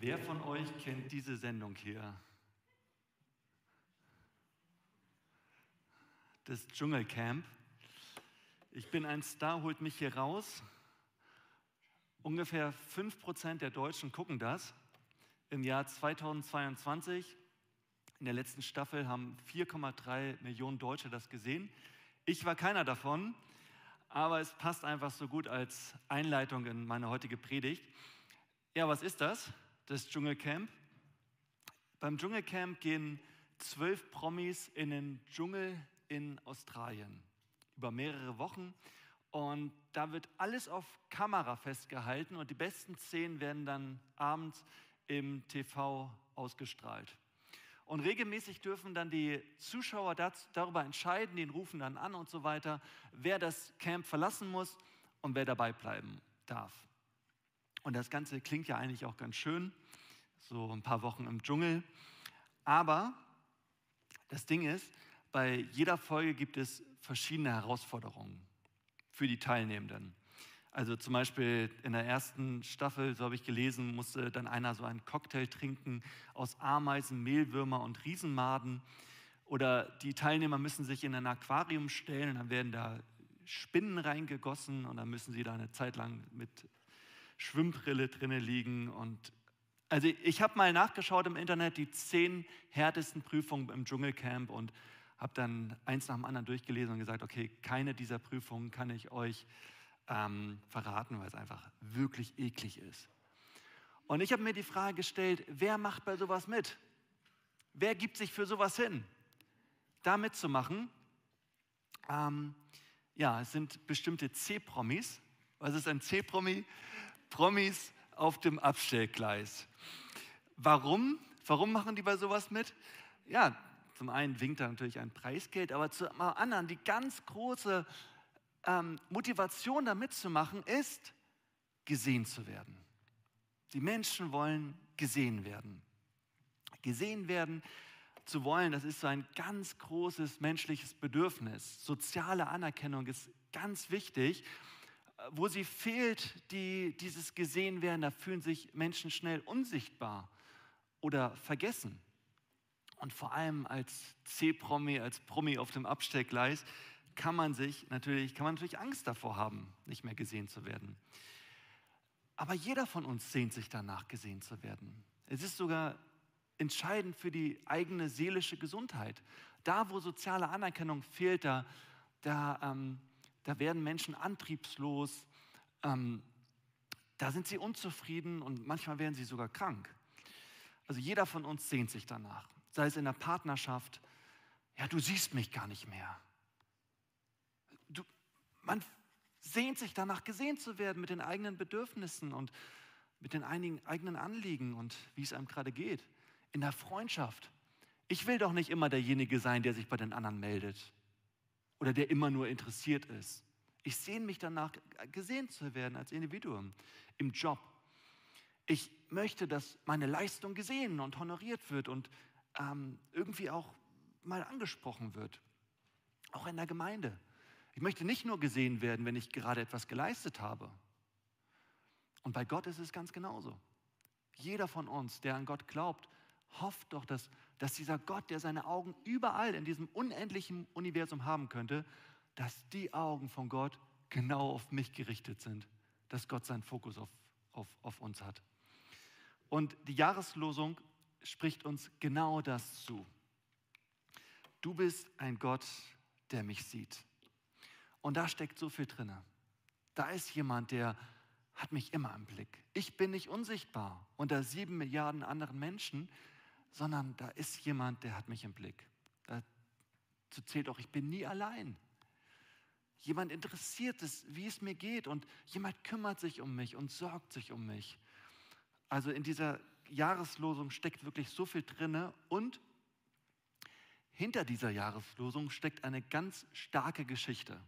Wer von euch kennt diese Sendung hier? Das Dschungelcamp. Ich bin ein Star, holt mich hier raus. Ungefähr 5% der Deutschen gucken das. Im Jahr 2022, in der letzten Staffel, haben 4,3 Millionen Deutsche das gesehen. Ich war keiner davon, aber es passt einfach so gut als Einleitung in meine heutige Predigt. Ja, was ist das? Das Dschungelcamp. Beim Dschungelcamp gehen zwölf Promis in den Dschungel in Australien über mehrere Wochen. Und da wird alles auf Kamera festgehalten und die besten Szenen werden dann abends im TV ausgestrahlt. Und regelmäßig dürfen dann die Zuschauer darüber entscheiden, den rufen dann an und so weiter, wer das Camp verlassen muss und wer dabei bleiben darf. Und das Ganze klingt ja eigentlich auch ganz schön, so ein paar Wochen im Dschungel. Aber das Ding ist, bei jeder Folge gibt es verschiedene Herausforderungen für die Teilnehmenden. Also zum Beispiel in der ersten Staffel, so habe ich gelesen, musste dann einer so einen Cocktail trinken aus Ameisen, Mehlwürmer und Riesenmaden. Oder die Teilnehmer müssen sich in ein Aquarium stellen, dann werden da Spinnen reingegossen und dann müssen sie da eine Zeit lang mit Schwimmbrille drinne liegen. Und also ich habe mal nachgeschaut im Internet die zehn härtesten Prüfungen im Dschungelcamp und habe dann eins nach dem anderen durchgelesen und gesagt, okay, keine dieser Prüfungen kann ich euch ähm, verraten, weil es einfach wirklich eklig ist. Und ich habe mir die Frage gestellt, wer macht bei sowas mit? Wer gibt sich für sowas hin, da mitzumachen? Ähm, ja, es sind bestimmte C-Promis. Was ist ein C-Promi? Promis auf dem Abstellgleis. Warum? Warum machen die bei sowas mit? Ja, zum einen winkt da natürlich ein Preisgeld, aber zum anderen die ganz große ähm, Motivation da mitzumachen ist, gesehen zu werden. Die Menschen wollen gesehen werden. Gesehen werden zu wollen, das ist so ein ganz großes menschliches Bedürfnis. Soziale Anerkennung ist ganz wichtig. Wo sie fehlt, die, dieses gesehen werden, da fühlen sich Menschen schnell unsichtbar oder vergessen. Und vor allem als C-Promi, als Promi auf dem Abstellgleis, kann man sich natürlich, kann man natürlich Angst davor haben, nicht mehr gesehen zu werden. Aber jeder von uns sehnt sich danach, gesehen zu werden. Es ist sogar entscheidend für die eigene seelische Gesundheit. Da, wo soziale Anerkennung fehlt, da, da, ähm, da werden Menschen antriebslos, ähm, da sind sie unzufrieden und manchmal werden sie sogar krank. Also jeder von uns sehnt sich danach sei es in der Partnerschaft, ja, du siehst mich gar nicht mehr. Du, man sehnt sich danach, gesehen zu werden mit den eigenen Bedürfnissen und mit den einigen, eigenen Anliegen und wie es einem gerade geht. In der Freundschaft. Ich will doch nicht immer derjenige sein, der sich bei den anderen meldet oder der immer nur interessiert ist. Ich sehne mich danach, gesehen zu werden als Individuum im Job. Ich möchte, dass meine Leistung gesehen und honoriert wird und ähm, irgendwie auch mal angesprochen wird. Auch in der Gemeinde. Ich möchte nicht nur gesehen werden, wenn ich gerade etwas geleistet habe. Und bei Gott ist es ganz genauso. Jeder von uns, der an Gott glaubt, hofft doch, dass, dass dieser Gott, der seine Augen überall in diesem unendlichen Universum haben könnte, dass die Augen von Gott genau auf mich gerichtet sind, dass Gott seinen Fokus auf, auf, auf uns hat. Und die Jahreslosung spricht uns genau das zu. Du bist ein Gott, der mich sieht. Und da steckt so viel drin. Da ist jemand, der hat mich immer im Blick. Ich bin nicht unsichtbar unter sieben Milliarden anderen Menschen, sondern da ist jemand, der hat mich im Blick. Dazu zählt auch, ich bin nie allein. Jemand interessiert es, wie es mir geht und jemand kümmert sich um mich und sorgt sich um mich. Also in dieser Jahreslosung steckt wirklich so viel drinne und hinter dieser Jahreslosung steckt eine ganz starke Geschichte,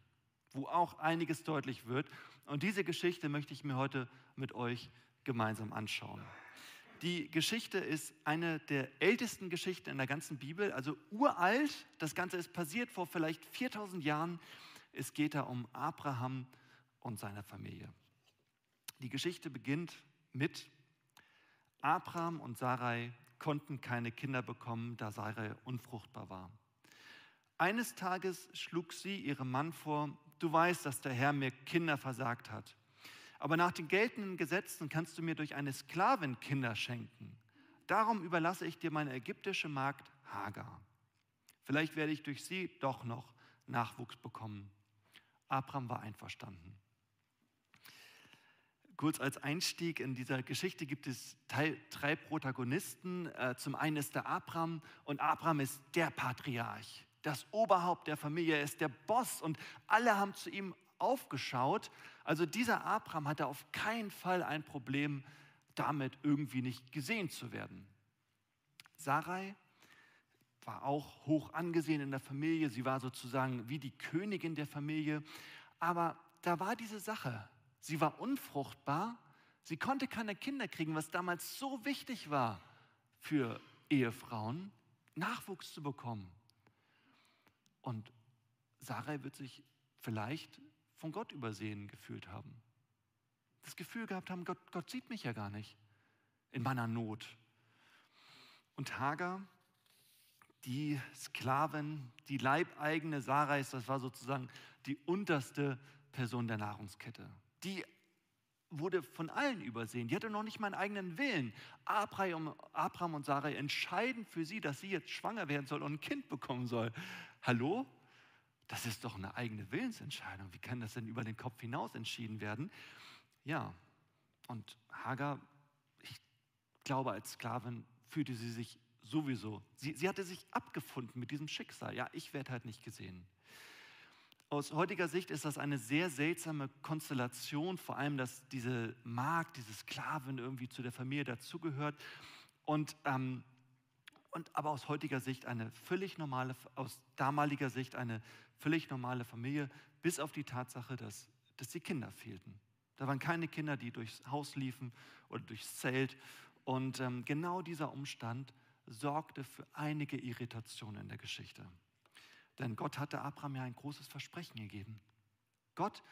wo auch einiges deutlich wird. Und diese Geschichte möchte ich mir heute mit euch gemeinsam anschauen. Die Geschichte ist eine der ältesten Geschichten in der ganzen Bibel, also uralt. Das Ganze ist passiert vor vielleicht 4000 Jahren. Es geht da um Abraham und seine Familie. Die Geschichte beginnt mit Abraham und Sarai konnten keine Kinder bekommen, da Sarai unfruchtbar war. Eines Tages schlug sie ihrem Mann vor, du weißt, dass der Herr mir Kinder versagt hat. Aber nach den geltenden Gesetzen kannst du mir durch eine Sklavin Kinder schenken. Darum überlasse ich dir meine ägyptische Magd Hagar. Vielleicht werde ich durch sie doch noch Nachwuchs bekommen. Abraham war einverstanden. Kurz als Einstieg in dieser Geschichte gibt es drei Protagonisten. Äh, zum einen ist der Abraham und Abraham ist der Patriarch, das Oberhaupt der Familie, er ist der Boss und alle haben zu ihm aufgeschaut. Also dieser Abraham hatte auf keinen Fall ein Problem damit, irgendwie nicht gesehen zu werden. Sarai war auch hoch angesehen in der Familie, sie war sozusagen wie die Königin der Familie, aber da war diese Sache, Sie war unfruchtbar. Sie konnte keine Kinder kriegen, was damals so wichtig war für Ehefrauen, Nachwuchs zu bekommen. Und Sarai wird sich vielleicht von Gott übersehen gefühlt haben. Das Gefühl gehabt haben, Gott, Gott sieht mich ja gar nicht in meiner Not. Und Hagar, die Sklavin, die Leibeigene Sarais, das war sozusagen die unterste Person der Nahrungskette die wurde von allen übersehen. Die hatte noch nicht mal einen eigenen Willen. Abraham, und Sarai entscheiden für sie, dass sie jetzt schwanger werden soll und ein Kind bekommen soll. Hallo? Das ist doch eine eigene Willensentscheidung. Wie kann das denn über den Kopf hinaus entschieden werden? Ja, und Hagar, ich glaube, als Sklavin fühlte sie sich sowieso, sie, sie hatte sich abgefunden mit diesem Schicksal. Ja, ich werde halt nicht gesehen. Aus heutiger Sicht ist das eine sehr seltsame Konstellation, vor allem, dass diese Magd, diese Sklavin irgendwie zu der Familie dazugehört. Und, ähm, und aber aus heutiger Sicht eine völlig normale, aus damaliger Sicht eine völlig normale Familie, bis auf die Tatsache, dass, dass die Kinder fehlten. Da waren keine Kinder, die durchs Haus liefen oder durchs Zelt. Und ähm, genau dieser Umstand sorgte für einige Irritationen in der Geschichte. Denn Gott hatte Abraham ja ein großes Versprechen gegeben. Gott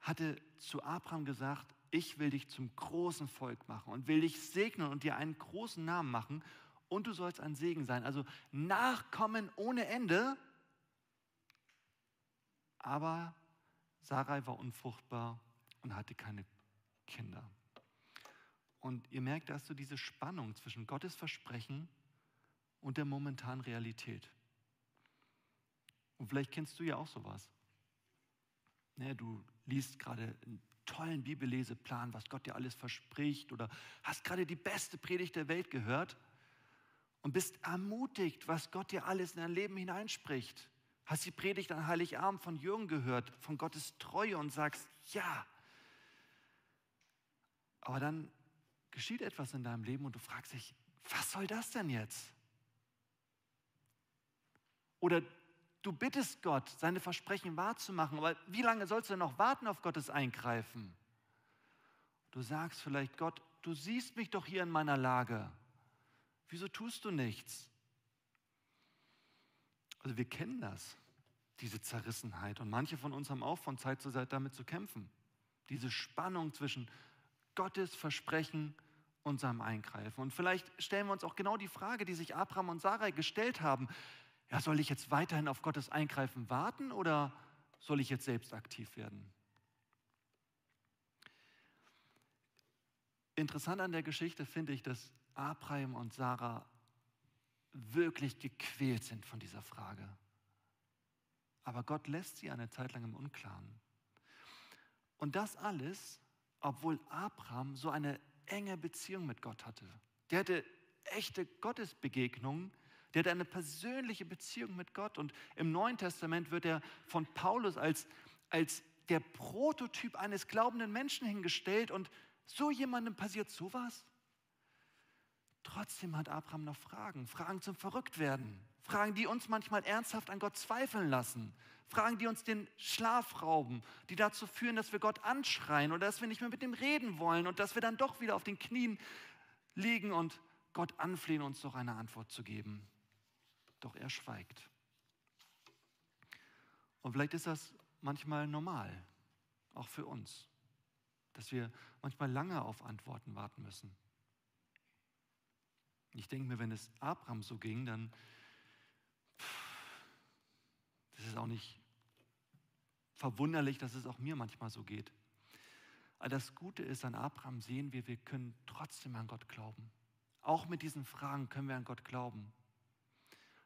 hatte zu Abraham gesagt, ich will dich zum großen Volk machen und will dich segnen und dir einen großen Namen machen und du sollst ein Segen sein. Also Nachkommen ohne Ende. Aber Sarai war unfruchtbar und hatte keine Kinder. Und ihr merkt, da hast du diese Spannung zwischen Gottes Versprechen und der momentanen Realität. Und vielleicht kennst du ja auch sowas. Ne, du liest gerade einen tollen Bibelleseplan, was Gott dir alles verspricht, oder hast gerade die beste Predigt der Welt gehört und bist ermutigt, was Gott dir alles in dein Leben hineinspricht. Hast die Predigt an Heiligabend von Jürgen gehört, von Gottes Treue und sagst, ja. Aber dann geschieht etwas in deinem Leben und du fragst dich, was soll das denn jetzt? Oder Du bittest Gott, seine Versprechen wahrzumachen, aber wie lange sollst du noch warten auf Gottes Eingreifen? Du sagst vielleicht, Gott, du siehst mich doch hier in meiner Lage. Wieso tust du nichts? Also wir kennen das, diese Zerrissenheit. Und manche von uns haben auch von Zeit zu Zeit damit zu kämpfen. Diese Spannung zwischen Gottes Versprechen und seinem Eingreifen. Und vielleicht stellen wir uns auch genau die Frage, die sich Abraham und Sarai gestellt haben ja, soll ich jetzt weiterhin auf Gottes Eingreifen warten oder soll ich jetzt selbst aktiv werden? Interessant an der Geschichte finde ich, dass Abraham und Sarah wirklich gequält sind von dieser Frage. Aber Gott lässt sie eine Zeit lang im Unklaren. Und das alles, obwohl Abraham so eine enge Beziehung mit Gott hatte. Der hatte echte Gottesbegegnungen, der hat eine persönliche Beziehung mit Gott. Und im Neuen Testament wird er von Paulus als, als der Prototyp eines glaubenden Menschen hingestellt. Und so jemandem passiert sowas? Trotzdem hat Abraham noch Fragen, Fragen zum Verrücktwerden, Fragen, die uns manchmal ernsthaft an Gott zweifeln lassen, Fragen, die uns den Schlaf rauben, die dazu führen, dass wir Gott anschreien oder dass wir nicht mehr mit ihm reden wollen und dass wir dann doch wieder auf den Knien liegen und Gott anflehen, uns doch eine Antwort zu geben doch er schweigt. Und vielleicht ist das manchmal normal, auch für uns, dass wir manchmal lange auf Antworten warten müssen. Ich denke mir, wenn es Abraham so ging, dann das ist auch nicht verwunderlich, dass es auch mir manchmal so geht. Aber das Gute ist, an Abraham sehen wir, wir können trotzdem an Gott glauben. Auch mit diesen Fragen können wir an Gott glauben.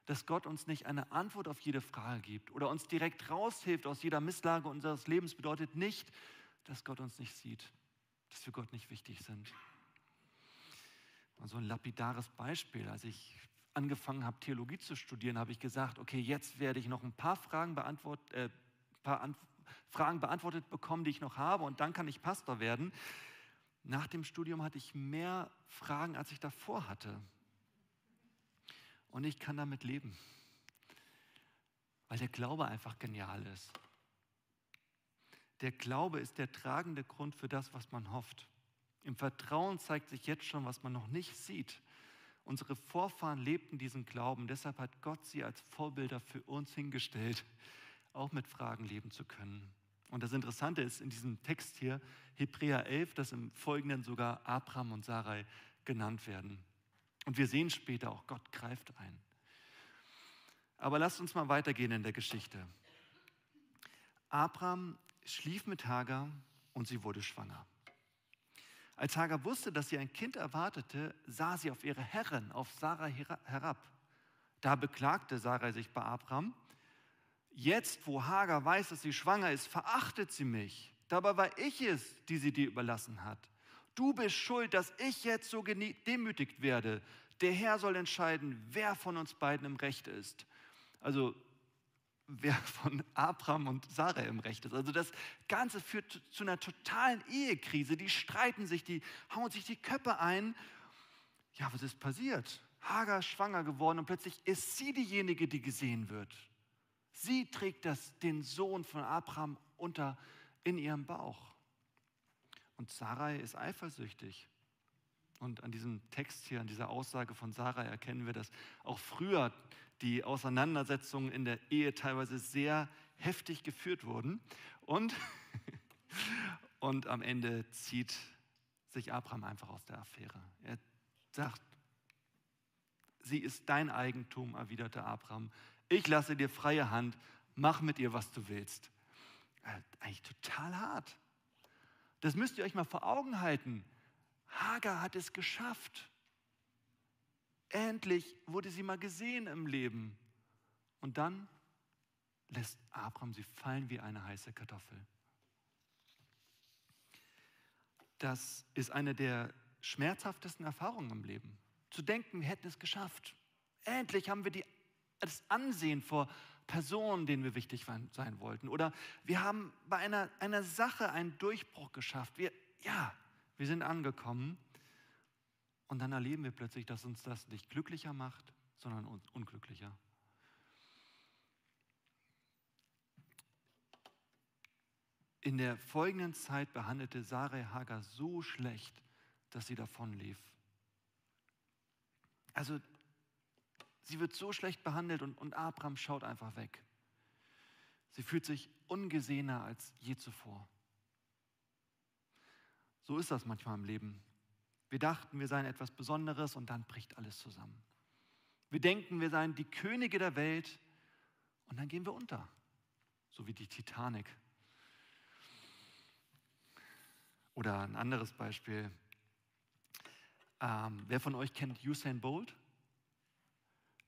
Dass Gott uns nicht eine Antwort auf jede Frage gibt oder uns direkt raushilft aus jeder Misslage unseres Lebens, bedeutet nicht, dass Gott uns nicht sieht, dass wir Gott nicht wichtig sind. Und so ein lapidares Beispiel, als ich angefangen habe, Theologie zu studieren, habe ich gesagt, okay, jetzt werde ich noch ein paar Fragen, beantwort, äh, paar An Fragen beantwortet bekommen, die ich noch habe, und dann kann ich Pastor werden. Nach dem Studium hatte ich mehr Fragen, als ich davor hatte. Und ich kann damit leben, weil der Glaube einfach genial ist. Der Glaube ist der tragende Grund für das, was man hofft. Im Vertrauen zeigt sich jetzt schon, was man noch nicht sieht. Unsere Vorfahren lebten diesen Glauben, deshalb hat Gott sie als Vorbilder für uns hingestellt, auch mit Fragen leben zu können. Und das Interessante ist in diesem Text hier, Hebräer 11, dass im Folgenden sogar Abraham und Sarai genannt werden. Und wir sehen später auch, Gott greift ein. Aber lasst uns mal weitergehen in der Geschichte. Abraham schlief mit Hagar und sie wurde schwanger. Als Hagar wusste, dass sie ein Kind erwartete, sah sie auf ihre Herrin, auf Sarah herab. Da beklagte Sarah sich bei Abraham. Jetzt, wo Hagar weiß, dass sie schwanger ist, verachtet sie mich. Dabei war ich es, die sie dir überlassen hat. Du bist schuld, dass ich jetzt so demütigt werde. Der Herr soll entscheiden, wer von uns beiden im Recht ist. Also wer von Abraham und Sarah im Recht ist. Also das Ganze führt zu einer totalen Ehekrise. Die streiten sich, die hauen sich die Köpfe ein. Ja, was ist passiert? Hagar ist schwanger geworden und plötzlich ist sie diejenige, die gesehen wird. Sie trägt das, den Sohn von Abraham unter in ihrem Bauch. Und Sarai ist eifersüchtig. Und an diesem Text hier, an dieser Aussage von Sarah erkennen wir, dass auch früher die Auseinandersetzungen in der Ehe teilweise sehr heftig geführt wurden. Und, und am Ende zieht sich Abraham einfach aus der Affäre. Er sagt, sie ist dein Eigentum, erwiderte Abraham. Ich lasse dir freie Hand, mach mit ihr, was du willst. Äh, eigentlich total hart. Das müsst ihr euch mal vor Augen halten. Hagar hat es geschafft. Endlich wurde sie mal gesehen im Leben. Und dann lässt Abraham sie fallen wie eine heiße Kartoffel. Das ist eine der schmerzhaftesten Erfahrungen im Leben. Zu denken, wir hätten es geschafft. Endlich haben wir die, das Ansehen vor Personen, denen wir wichtig sein wollten. Oder wir haben bei einer, einer Sache einen Durchbruch geschafft. Wir, ja, wir sind angekommen. Und dann erleben wir plötzlich, dass uns das nicht glücklicher macht, sondern uns unglücklicher. In der folgenden Zeit behandelte Sarai Hagar so schlecht, dass sie davonlief. Also sie wird so schlecht behandelt und, und Abraham schaut einfach weg. Sie fühlt sich ungesehener als je zuvor. So ist das manchmal im Leben. Wir dachten, wir seien etwas Besonderes und dann bricht alles zusammen. Wir denken, wir seien die Könige der Welt und dann gehen wir unter, so wie die Titanic. Oder ein anderes Beispiel. Ähm, wer von euch kennt Usain Bolt?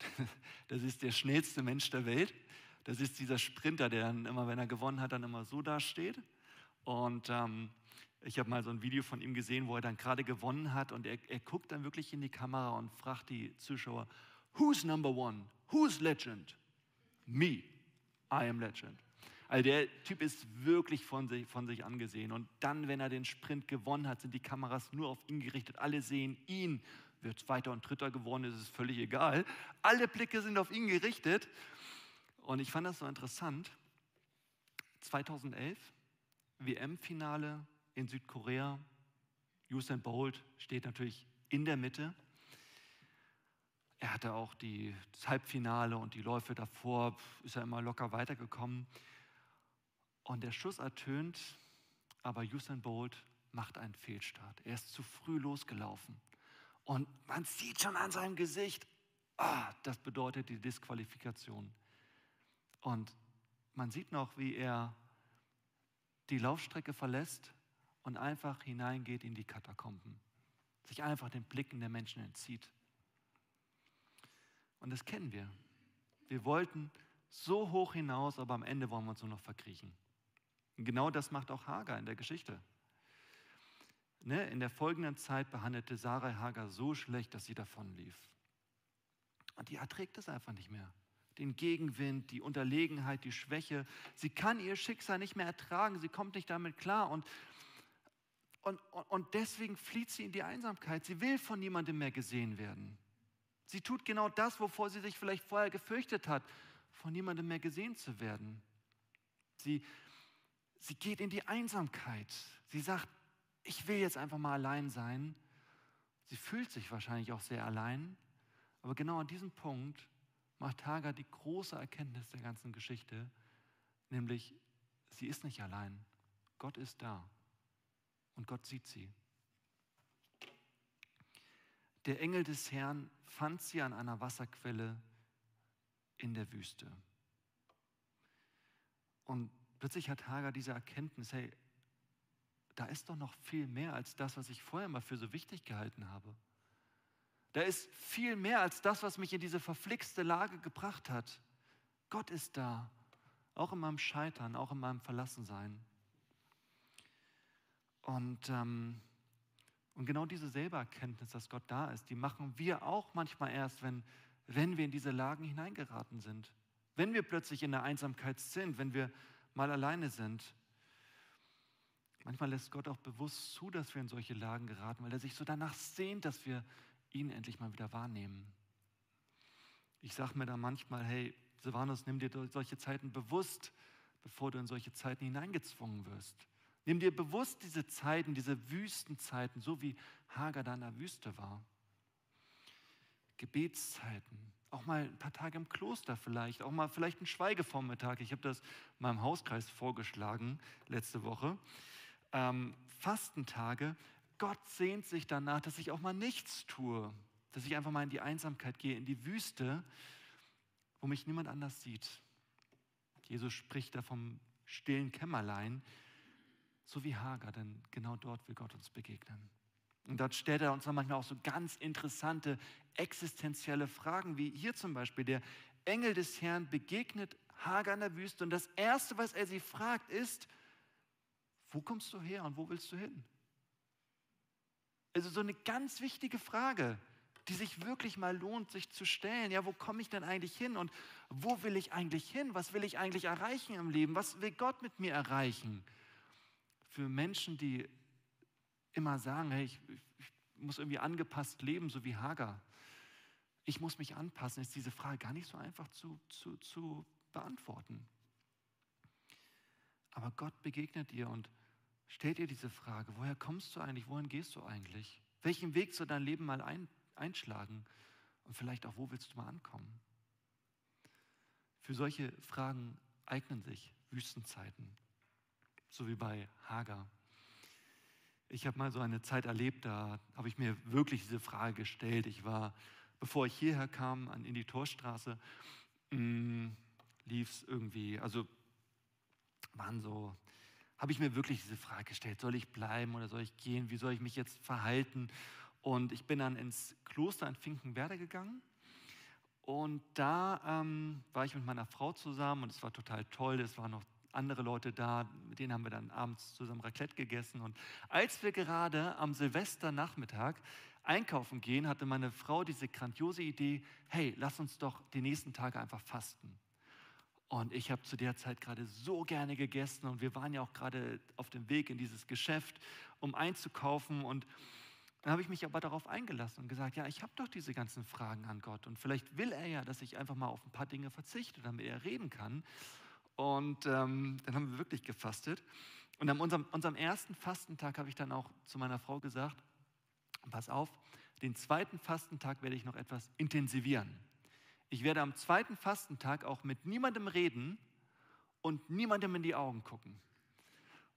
Das ist der schnellste Mensch der Welt. Das ist dieser Sprinter, der dann immer, wenn er gewonnen hat, dann immer so dasteht. Und ähm, ich habe mal so ein Video von ihm gesehen, wo er dann gerade gewonnen hat und er, er guckt dann wirklich in die Kamera und fragt die Zuschauer, Who's number one? Who's legend? Me. I am legend. Also der Typ ist wirklich von sich, von sich angesehen. Und dann, wenn er den Sprint gewonnen hat, sind die Kameras nur auf ihn gerichtet. Alle sehen ihn. Wird Zweiter und Dritter geworden, ist es völlig egal. Alle Blicke sind auf ihn gerichtet. Und ich fand das so interessant. 2011, WM-Finale in Südkorea. Usain Bolt steht natürlich in der Mitte. Er hatte auch die, das Halbfinale und die Läufe davor, ist er immer locker weitergekommen. Und der Schuss ertönt, aber Usain Bolt macht einen Fehlstart. Er ist zu früh losgelaufen. Und man sieht schon an seinem Gesicht, ah, das bedeutet die Disqualifikation. Und man sieht noch, wie er die Laufstrecke verlässt und einfach hineingeht in die Katakomben, sich einfach den Blicken der Menschen entzieht. Und das kennen wir. Wir wollten so hoch hinaus, aber am Ende wollen wir uns nur noch verkriechen. Und genau das macht auch Hagar in der Geschichte. Ne, in der folgenden Zeit behandelte Sarah Hagar so schlecht, dass sie davonlief. Und die erträgt es einfach nicht mehr. Den Gegenwind, die Unterlegenheit, die Schwäche. Sie kann ihr Schicksal nicht mehr ertragen. Sie kommt nicht damit klar. Und, und, und deswegen flieht sie in die Einsamkeit. Sie will von niemandem mehr gesehen werden. Sie tut genau das, wovor sie sich vielleicht vorher gefürchtet hat, von niemandem mehr gesehen zu werden. Sie, sie geht in die Einsamkeit. Sie sagt, ich will jetzt einfach mal allein sein. Sie fühlt sich wahrscheinlich auch sehr allein. Aber genau an diesem Punkt macht Hagar die große Erkenntnis der ganzen Geschichte, nämlich sie ist nicht allein. Gott ist da und Gott sieht sie. Der Engel des Herrn fand sie an einer Wasserquelle in der Wüste. Und plötzlich hat Hagar diese Erkenntnis, hey, da ist doch noch viel mehr als das, was ich vorher mal für so wichtig gehalten habe. Da ist viel mehr als das, was mich in diese verflixte Lage gebracht hat. Gott ist da, auch in meinem Scheitern, auch in meinem Verlassensein. Und ähm, und genau diese Selbererkenntnis, dass Gott da ist, die machen wir auch manchmal erst, wenn, wenn wir in diese Lagen hineingeraten sind. Wenn wir plötzlich in der Einsamkeit sind, wenn wir mal alleine sind. Manchmal lässt Gott auch bewusst zu, dass wir in solche Lagen geraten, weil er sich so danach sehnt, dass wir ihn endlich mal wieder wahrnehmen. Ich sage mir da manchmal, hey, Silvanus, nimm dir solche Zeiten bewusst, bevor du in solche Zeiten hineingezwungen wirst. Nimm dir bewusst diese Zeiten, diese Wüstenzeiten, so wie Hagar da in der Wüste war. Gebetszeiten, auch mal ein paar Tage im Kloster vielleicht, auch mal vielleicht ein Schweigevormittag. Ich habe das meinem Hauskreis vorgeschlagen letzte Woche. Ähm, Fastentage. Gott sehnt sich danach, dass ich auch mal nichts tue, dass ich einfach mal in die Einsamkeit gehe, in die Wüste, wo mich niemand anders sieht. Jesus spricht da vom stillen Kämmerlein so wie Hagar, denn genau dort will Gott uns begegnen. Und dort stellt er uns dann manchmal auch so ganz interessante existenzielle Fragen, wie hier zum Beispiel der Engel des Herrn begegnet Hagar in der Wüste und das Erste, was er sie fragt, ist, wo kommst du her und wo willst du hin? Also so eine ganz wichtige Frage, die sich wirklich mal lohnt, sich zu stellen. Ja, wo komme ich denn eigentlich hin und wo will ich eigentlich hin? Was will ich eigentlich erreichen im Leben? Was will Gott mit mir erreichen? Für Menschen, die immer sagen, hey, ich, ich muss irgendwie angepasst leben, so wie Hagar. Ich muss mich anpassen, ist diese Frage gar nicht so einfach zu, zu, zu beantworten. Aber Gott begegnet dir und stellt dir diese Frage, woher kommst du eigentlich, wohin gehst du eigentlich? Welchen Weg soll dein Leben mal ein, einschlagen? Und vielleicht auch, wo willst du mal ankommen? Für solche Fragen eignen sich Wüstenzeiten so wie bei Hagar. Ich habe mal so eine Zeit erlebt, da habe ich mir wirklich diese Frage gestellt. Ich war, bevor ich hierher kam, in die Torstraße, mm, lief es irgendwie, also waren so, habe ich mir wirklich diese Frage gestellt, soll ich bleiben oder soll ich gehen, wie soll ich mich jetzt verhalten? Und ich bin dann ins Kloster in Finkenwerder gegangen und da ähm, war ich mit meiner Frau zusammen und es war total toll, es waren noch andere Leute da, mit denen haben wir dann abends zusammen Raclette gegessen. Und als wir gerade am Silvesternachmittag einkaufen gehen, hatte meine Frau diese grandiose Idee, hey, lass uns doch die nächsten Tage einfach fasten. Und ich habe zu der Zeit gerade so gerne gegessen und wir waren ja auch gerade auf dem Weg in dieses Geschäft, um einzukaufen. Und dann habe ich mich aber darauf eingelassen und gesagt, ja, ich habe doch diese ganzen Fragen an Gott und vielleicht will er ja, dass ich einfach mal auf ein paar Dinge verzichte, damit er reden kann. Und ähm, dann haben wir wirklich gefastet. Und an unserem, unserem ersten Fastentag habe ich dann auch zu meiner Frau gesagt, pass auf, den zweiten Fastentag werde ich noch etwas intensivieren. Ich werde am zweiten Fastentag auch mit niemandem reden und niemandem in die Augen gucken.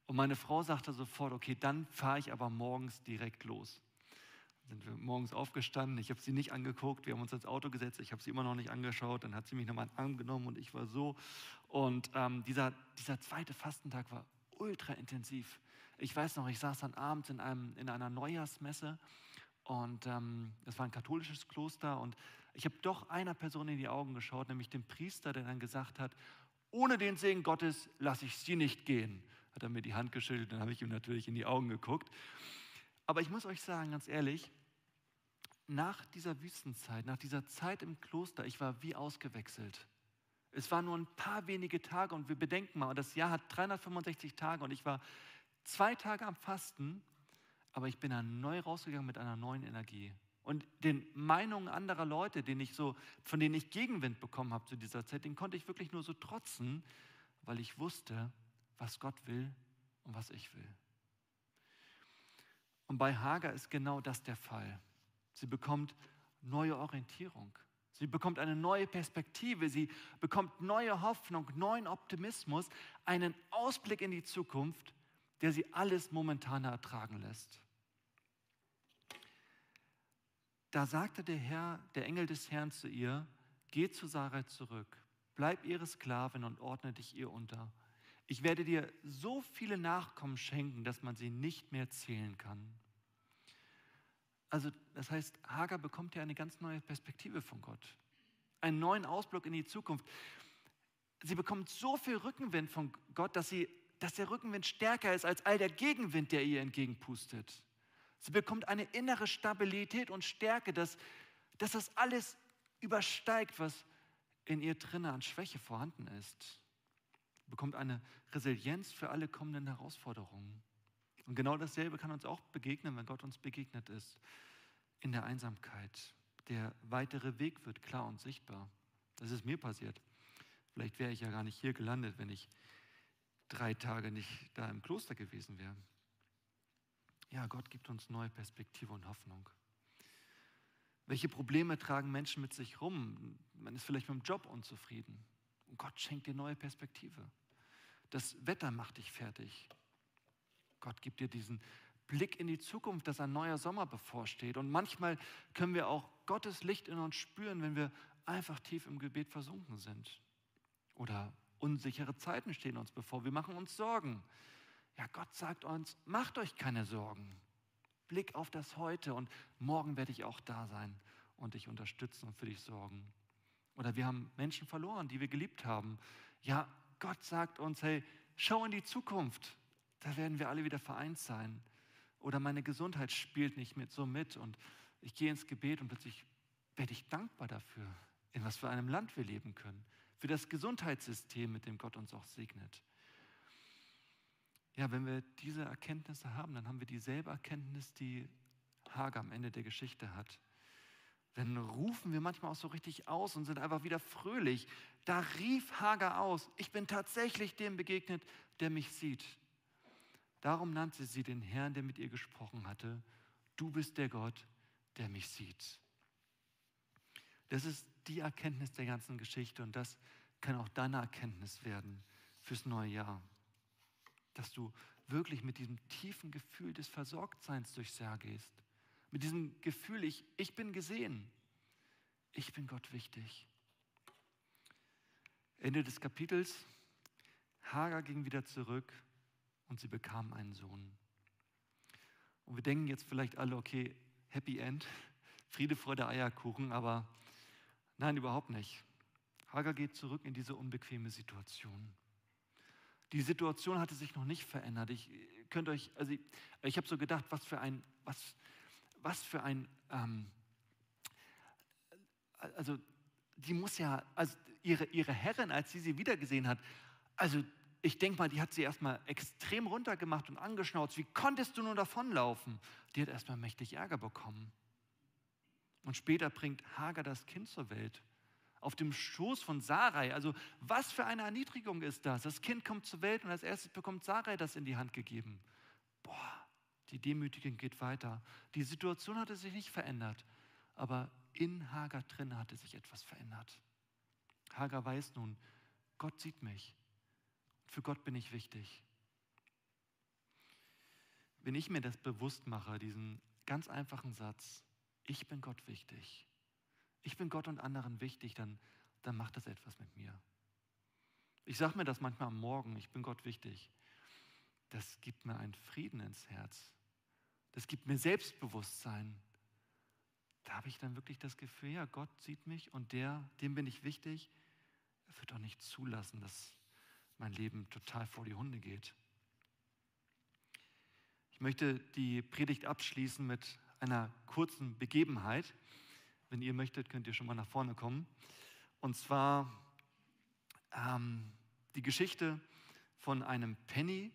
Und meine Frau sagte sofort, okay, dann fahre ich aber morgens direkt los. Sind wir morgens aufgestanden. Ich habe sie nicht angeguckt. Wir haben uns ins Auto gesetzt. Ich habe sie immer noch nicht angeschaut. Dann hat sie mich nochmal in den Arm genommen und ich war so. Und ähm, dieser, dieser zweite Fastentag war ultra intensiv. Ich weiß noch, ich saß dann abends in, einem, in einer Neujahrsmesse und ähm, das war ein katholisches Kloster und ich habe doch einer Person in die Augen geschaut, nämlich dem Priester, der dann gesagt hat, ohne den Segen Gottes lasse ich sie nicht gehen. Hat er mir die Hand geschüttelt, dann habe ich ihm natürlich in die Augen geguckt. Aber ich muss euch sagen, ganz ehrlich, nach dieser Wüstenzeit, nach dieser Zeit im Kloster, ich war wie ausgewechselt. Es waren nur ein paar wenige Tage und wir bedenken mal, das Jahr hat 365 Tage und ich war zwei Tage am Fasten, aber ich bin dann neu rausgegangen mit einer neuen Energie. Und den Meinungen anderer Leute, denen ich so, von denen ich Gegenwind bekommen habe zu dieser Zeit, den konnte ich wirklich nur so trotzen, weil ich wusste, was Gott will und was ich will. Und bei Hagar ist genau das der Fall. Sie bekommt neue Orientierung. Sie bekommt eine neue Perspektive. Sie bekommt neue Hoffnung, neuen Optimismus, einen Ausblick in die Zukunft, der sie alles momentan ertragen lässt. Da sagte der Herr, der Engel des Herrn zu ihr, geh zu Sarah zurück, bleib ihre Sklavin und ordne dich ihr unter. Ich werde dir so viele Nachkommen schenken, dass man sie nicht mehr zählen kann. Also das heißt, Hagar bekommt ja eine ganz neue Perspektive von Gott, einen neuen Ausblick in die Zukunft. Sie bekommt so viel Rückenwind von Gott, dass, sie, dass der Rückenwind stärker ist als all der Gegenwind, der ihr entgegenpustet. Sie bekommt eine innere Stabilität und Stärke, dass, dass das alles übersteigt, was in ihr drinnen an Schwäche vorhanden ist. Sie bekommt eine Resilienz für alle kommenden Herausforderungen. Und genau dasselbe kann uns auch begegnen, wenn Gott uns begegnet ist. In der Einsamkeit. Der weitere Weg wird klar und sichtbar. Das ist mir passiert. Vielleicht wäre ich ja gar nicht hier gelandet, wenn ich drei Tage nicht da im Kloster gewesen wäre. Ja, Gott gibt uns neue Perspektive und Hoffnung. Welche Probleme tragen Menschen mit sich rum? Man ist vielleicht mit dem Job unzufrieden. Und Gott schenkt dir neue Perspektive. Das Wetter macht dich fertig. Gott gibt dir diesen Blick in die Zukunft, dass ein neuer Sommer bevorsteht. Und manchmal können wir auch Gottes Licht in uns spüren, wenn wir einfach tief im Gebet versunken sind. Oder unsichere Zeiten stehen uns bevor. Wir machen uns Sorgen. Ja, Gott sagt uns, macht euch keine Sorgen. Blick auf das Heute und morgen werde ich auch da sein und dich unterstützen und für dich sorgen. Oder wir haben Menschen verloren, die wir geliebt haben. Ja, Gott sagt uns, hey, schau in die Zukunft. Da werden wir alle wieder vereint sein. Oder meine Gesundheit spielt nicht mit so mit und ich gehe ins Gebet und plötzlich werde ich dankbar dafür, in was für einem Land wir leben können. Für das Gesundheitssystem, mit dem Gott uns auch segnet. Ja, wenn wir diese Erkenntnisse haben, dann haben wir dieselbe Erkenntnis, die Hager am Ende der Geschichte hat. Dann rufen wir manchmal auch so richtig aus und sind einfach wieder fröhlich. Da rief Hager aus, ich bin tatsächlich dem begegnet, der mich sieht. Darum nannte sie den Herrn, der mit ihr gesprochen hatte, du bist der Gott, der mich sieht. Das ist die Erkenntnis der ganzen Geschichte und das kann auch deine Erkenntnis werden fürs neue Jahr dass du wirklich mit diesem tiefen Gefühl des Versorgtseins durchs Jahr gehst. Mit diesem Gefühl, ich, ich bin gesehen. Ich bin Gott wichtig. Ende des Kapitels. Hagar ging wieder zurück und sie bekam einen Sohn. Und wir denken jetzt vielleicht alle, okay, Happy End, Friede, Freude, Eierkuchen, aber nein, überhaupt nicht. Hagar geht zurück in diese unbequeme Situation. Die Situation hatte sich noch nicht verändert. Ich könnt euch, also ich, ich habe so gedacht, was für ein, was, was für ein, ähm, also die muss ja, also ihre, ihre Herrin, als sie sie wiedergesehen hat, also ich denke mal, die hat sie erstmal extrem runtergemacht und angeschnauzt. Wie konntest du nur davonlaufen? Die hat erstmal mächtig Ärger bekommen. Und später bringt Hagar das Kind zur Welt auf dem Schoß von Sarai. Also was für eine Erniedrigung ist das? Das Kind kommt zur Welt und als erstes bekommt Sarai das in die Hand gegeben. Boah, die Demütigung geht weiter. Die Situation hatte sich nicht verändert, aber in Hagar drin hatte sich etwas verändert. Hagar weiß nun, Gott sieht mich. Für Gott bin ich wichtig. Wenn ich mir das bewusst mache, diesen ganz einfachen Satz, ich bin Gott wichtig. Ich bin Gott und anderen wichtig, dann, dann macht das etwas mit mir. Ich sage mir das manchmal am Morgen, ich bin Gott wichtig. Das gibt mir einen Frieden ins Herz. Das gibt mir Selbstbewusstsein. Da habe ich dann wirklich das Gefühl, ja, Gott sieht mich und der, dem bin ich wichtig. Er wird auch nicht zulassen, dass mein Leben total vor die Hunde geht. Ich möchte die Predigt abschließen mit einer kurzen Begebenheit. Wenn ihr möchtet, könnt ihr schon mal nach vorne kommen. Und zwar ähm, die Geschichte von einem Penny,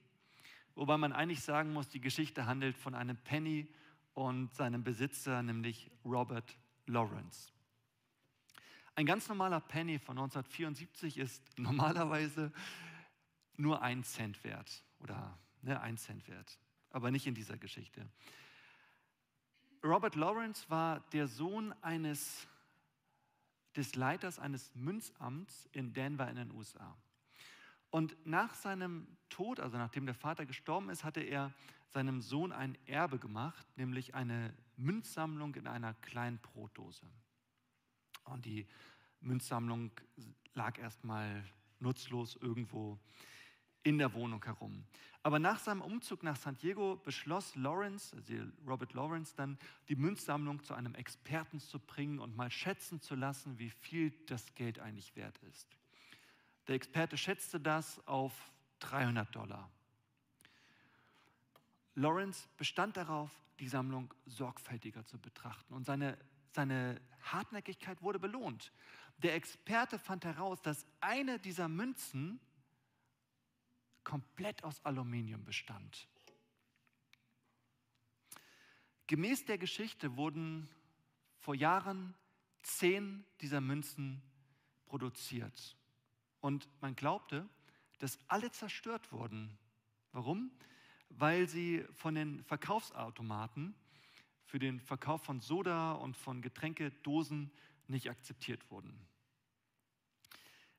wobei man eigentlich sagen muss, die Geschichte handelt von einem Penny und seinem Besitzer, nämlich Robert Lawrence. Ein ganz normaler Penny von 1974 ist normalerweise nur ein Cent wert oder ne, ein Cent wert, aber nicht in dieser Geschichte. Robert Lawrence war der Sohn eines des Leiters eines Münzamts in Denver in den USA. Und nach seinem Tod, also nachdem der Vater gestorben ist, hatte er seinem Sohn ein Erbe gemacht, nämlich eine Münzsammlung in einer kleinen Brotdose. Und die Münzsammlung lag erstmal nutzlos irgendwo in der Wohnung herum. Aber nach seinem Umzug nach San Diego beschloss Lawrence, also Robert Lawrence, dann die Münzsammlung zu einem Experten zu bringen und mal schätzen zu lassen, wie viel das Geld eigentlich wert ist. Der Experte schätzte das auf 300 Dollar. Lawrence bestand darauf, die Sammlung sorgfältiger zu betrachten und seine, seine Hartnäckigkeit wurde belohnt. Der Experte fand heraus, dass eine dieser Münzen komplett aus Aluminium bestand. Gemäß der Geschichte wurden vor Jahren zehn dieser Münzen produziert. Und man glaubte, dass alle zerstört wurden. Warum? Weil sie von den Verkaufsautomaten für den Verkauf von Soda und von Getränkedosen nicht akzeptiert wurden.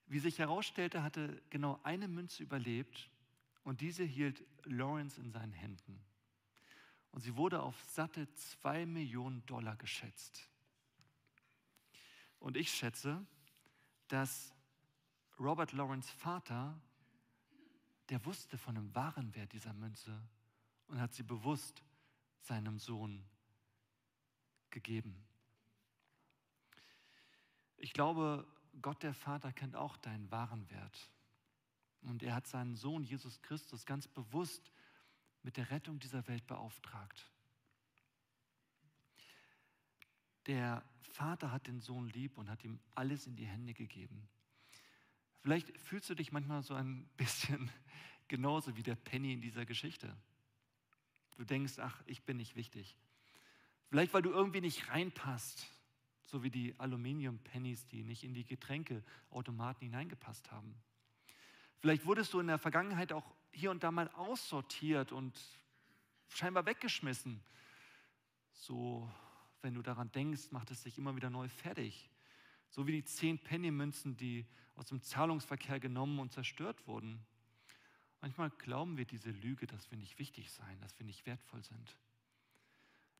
Wie sich herausstellte, hatte genau eine Münze überlebt und diese hielt Lawrence in seinen Händen. Und sie wurde auf satte zwei Millionen Dollar geschätzt. Und ich schätze, dass Robert Lawrence Vater, der wusste von dem wahren Wert dieser Münze und hat sie bewusst seinem Sohn gegeben. Ich glaube, Gott der Vater kennt auch deinen wahren Wert. Und er hat seinen Sohn Jesus Christus ganz bewusst mit der Rettung dieser Welt beauftragt. Der Vater hat den Sohn lieb und hat ihm alles in die Hände gegeben. Vielleicht fühlst du dich manchmal so ein bisschen genauso wie der Penny in dieser Geschichte. Du denkst, ach, ich bin nicht wichtig. Vielleicht, weil du irgendwie nicht reinpasst, so wie die Aluminium-Pennies, die nicht in die Getränkeautomaten hineingepasst haben. Vielleicht wurdest du in der Vergangenheit auch hier und da mal aussortiert und scheinbar weggeschmissen. So, wenn du daran denkst, macht es sich immer wieder neu fertig. So wie die zehn Penny-Münzen, die aus dem Zahlungsverkehr genommen und zerstört wurden. Manchmal glauben wir diese Lüge, dass wir nicht wichtig sein, dass wir nicht wertvoll sind.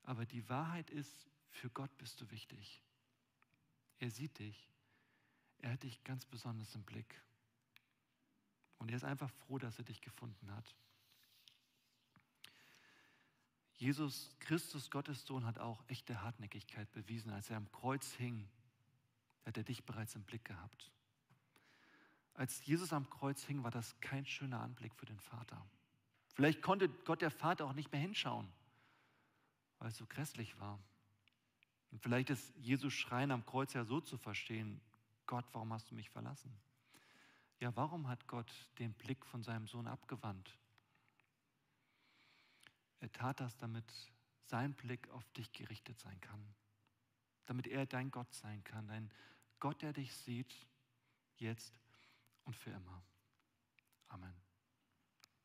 Aber die Wahrheit ist, für Gott bist du wichtig. Er sieht dich. Er hat dich ganz besonders im Blick. Und er ist einfach froh, dass er dich gefunden hat. Jesus Christus, Gottes Sohn, hat auch echte Hartnäckigkeit bewiesen. Als er am Kreuz hing, hat er dich bereits im Blick gehabt. Als Jesus am Kreuz hing, war das kein schöner Anblick für den Vater. Vielleicht konnte Gott der Vater auch nicht mehr hinschauen, weil es so grässlich war. Und vielleicht ist Jesus Schreien am Kreuz ja so zu verstehen, Gott, warum hast du mich verlassen? Ja, warum hat Gott den Blick von seinem Sohn abgewandt? Er tat das, damit sein Blick auf dich gerichtet sein kann, damit er dein Gott sein kann, ein Gott, der dich sieht, jetzt und für immer. Amen.